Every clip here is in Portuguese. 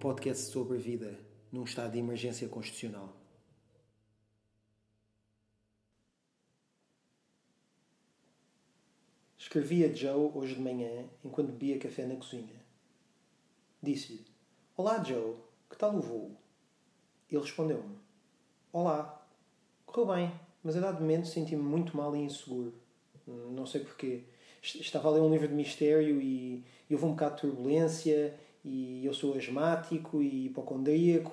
podcast sobre vida num estado de emergência constitucional. Escrevi a Joe hoje de manhã enquanto bebia café na cozinha. Disse-lhe: Olá, Joe, que tal o voo? Ele respondeu-me: Olá, correu bem, mas a dado momento senti-me muito mal e inseguro. Não sei porquê. Estava a ler um livro de mistério e, e houve um bocado de turbulência e eu sou asmático e hipocondríaco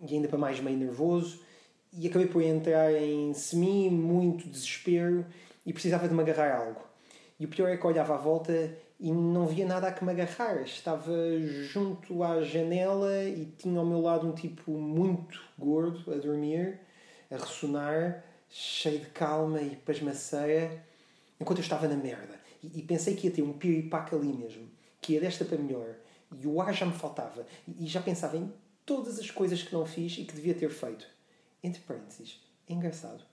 e ainda para mais meio nervoso e acabei por entrar em semi muito desespero e precisava de me agarrar algo. E o pior é que olhava à volta e não via nada a que me agarrar. Estava junto à janela e tinha ao meu lado um tipo muito gordo a dormir, a ressonar, cheio de calma e pasmaceia, enquanto eu estava na merda. E, pensei que ia ter um piripaque ali mesmo, que ia desta para melhor. E o ar já me faltava. E já pensava em todas as coisas que não fiz e que devia ter feito. Entre parênteses, é engraçado.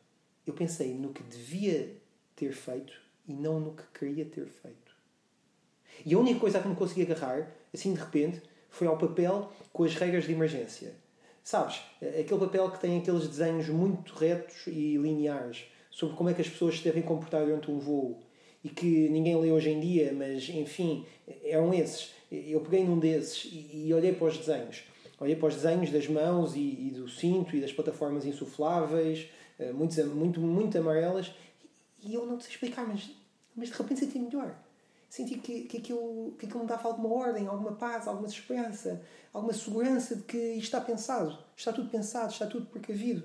Eu pensei no que devia ter feito e não no que queria ter feito. E a única coisa a que me consegui agarrar, assim de repente, foi ao papel com as regras de emergência. Sabes, aquele papel que tem aqueles desenhos muito retos e lineares sobre como é que as pessoas se devem comportar durante um voo e que ninguém lê hoje em dia, mas enfim, eram esses. Eu peguei num desses e, e olhei para os desenhos. Olhei para os desenhos das mãos e, e do cinto e das plataformas insufláveis, eh, muito, muito, muito amarelas, e eu não sei explicar, mas, mas de repente senti melhor. Senti que, que, aquilo, que aquilo me dava alguma ordem, alguma paz, alguma esperança, alguma segurança de que isto está pensado, está tudo pensado, está tudo precavido.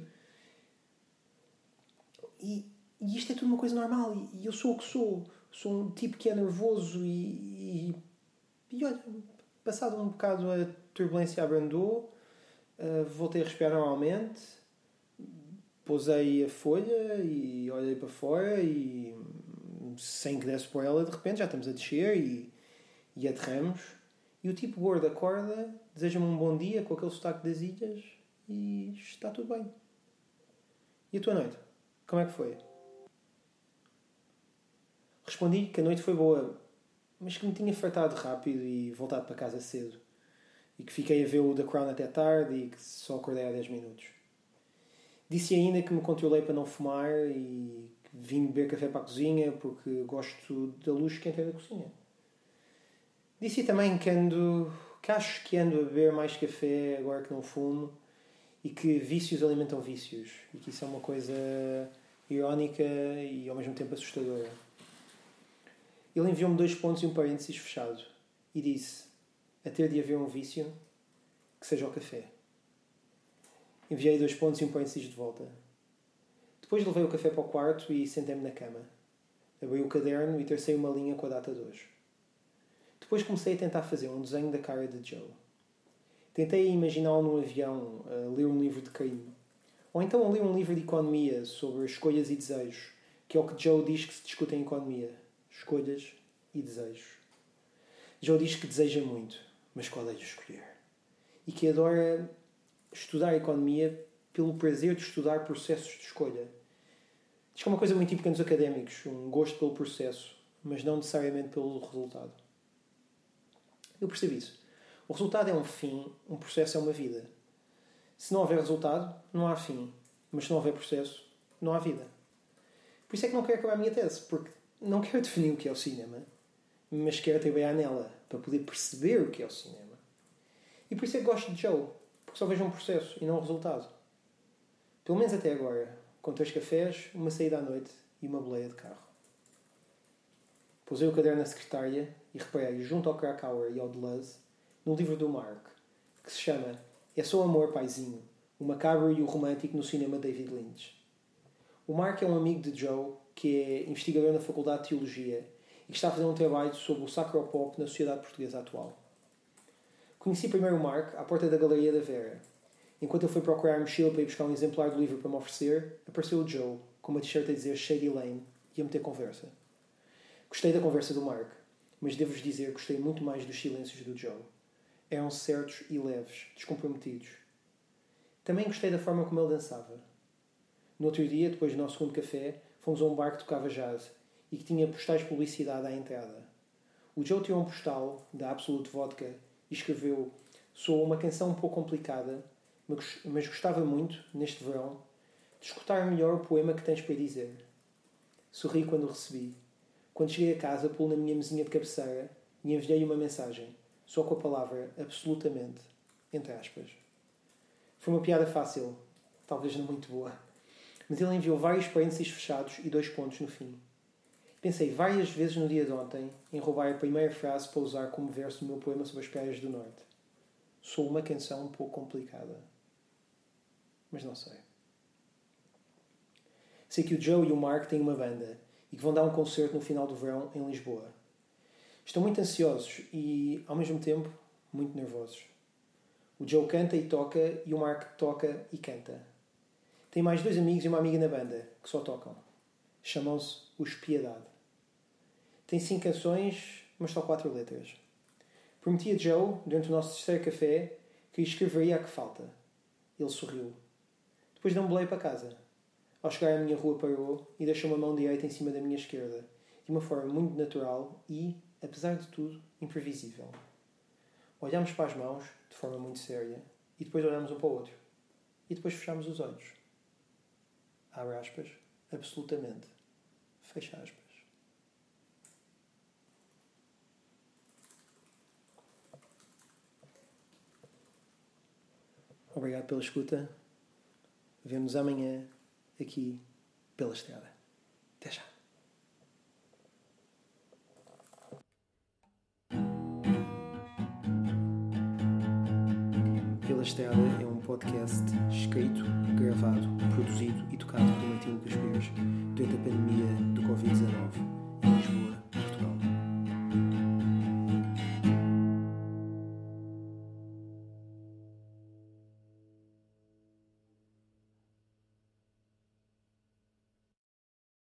E, e isto é tudo uma coisa normal. E, eu sou o que sou. Sou um tipo que é nervoso e, e, e olha, passado um bocado a turbulência abrandou, uh, voltei a respirar normalmente, pousei a folha e olhei para fora e sem que desse por ela, de repente já estamos a descer e, e aterramos. E o tipo gordo acorda, deseja-me um bom dia com aquele sotaque das ilhas e está tudo bem. E a tua noite? Como é que foi? Respondi que a noite foi boa, mas que me tinha fartado rápido e voltado para casa cedo. E que fiquei a ver o The Crown até tarde e que só acordei há 10 minutos. Disse ainda que me controlei para não fumar e que vim beber café para a cozinha porque gosto da luz que entra da cozinha. Disse também que ando, que acho que ando a beber mais café agora que não fumo e que vícios alimentam vícios e que isso é uma coisa irónica e ao mesmo tempo assustadora. Ele enviou-me dois pontos e um parênteses fechado e disse: A ter de haver um vício, que seja o café. Enviei dois pontos e um parênteses de volta. Depois levei o café para o quarto e sentei-me na cama. Abri o caderno e tracei uma linha com a data de hoje. Depois comecei a tentar fazer um desenho da cara de Joe. Tentei imaginá-lo num avião, a ler um livro de crime. Ou então a ler um livro de economia sobre escolhas e desejos, que é o que Joe diz que se discute em economia escolhas e desejos. Joe diz que deseja muito, mas qual é de escolher? E que adora estudar economia pelo prazer de estudar processos de escolha. Diz que é uma coisa muito típica nos académicos, um gosto pelo processo, mas não necessariamente pelo resultado. Eu percebo isso. O resultado é um fim, um processo é uma vida. Se não houver resultado, não há fim. Mas se não houver processo, não há vida. Por isso é que não quero acabar a minha tese, porque não quero definir o que é o cinema, mas quero trabalhar nela para poder perceber o que é o cinema. E por isso é que gosto de Joe, porque só vejo um processo e não um resultado. Pelo menos até agora, com três cafés, uma saída à noite e uma boleia de carro. Pusei o caderno na secretária e reparei, junto ao Krakauer e ao Deleuze, no livro do Mark, que se chama É Só Amor, Paizinho, o macabro e o romântico no cinema David Lynch. O Mark é um amigo de Joe que é investigador na Faculdade de Teologia e que está a fazer um trabalho sobre o sacropop na sociedade portuguesa atual. Conheci primeiro o Mark à porta da Galeria da Vera. Enquanto ele foi procurar a mochila para ir buscar um exemplar do livro para me oferecer, apareceu o Joe, com uma t-shirt a dizer Shady Lane, e a meter conversa. Gostei da conversa do Mark, mas devo-vos dizer que gostei muito mais dos silêncios do Joe. Eram certos e leves, descomprometidos. Também gostei da forma como ele dançava. No outro dia, depois do nosso segundo café, fomos a um bar que tocava jazz e que tinha postais de publicidade à entrada. O Joe tirou um postal da Absolute Vodka e escreveu Sou uma canção um pouco complicada, mas gostava muito, neste verão, de escutar melhor o poema que tens para dizer. Sorri quando o recebi. Quando cheguei a casa, pulo na minha mesinha de cabeceira e enviei uma mensagem, só com a palavra absolutamente, entre aspas. Foi uma piada fácil, talvez não muito boa, mas ele enviou vários parênteses fechados e dois pontos no fim. Pensei várias vezes no dia de ontem em roubar a primeira frase para usar como verso do meu poema sobre as praias do Norte. Sou uma canção um pouco complicada. Mas não sei. Sei que o Joe e o Mark têm uma banda e que vão dar um concerto no final do verão em Lisboa. Estão muito ansiosos e, ao mesmo tempo, muito nervosos. O Joe canta e toca e o Mark toca e canta. Tem mais dois amigos e uma amiga na banda que só tocam. Chamam-se Os Piedade. Tem cinco canções, mas só quatro letras. Prometi a Joe, durante o nosso terceiro café, que escreveria a que falta. Ele sorriu. Depois deu boleio para casa. Ao chegar à minha rua parou e deixou uma mão direita em cima da minha esquerda, de uma forma muito natural e, apesar de tudo, imprevisível. Olhámos para as mãos, de forma muito séria, e depois olhámos um para o outro. E depois fechámos os olhos. Abre aspas, absolutamente. Fecha aspas. Obrigado pela escuta. Vemos amanhã aqui pela estrada. Até já. Pela Estrada é um podcast escrito, gravado, produzido e tocado por Martinho dos Pires durante a pandemia do Covid-19.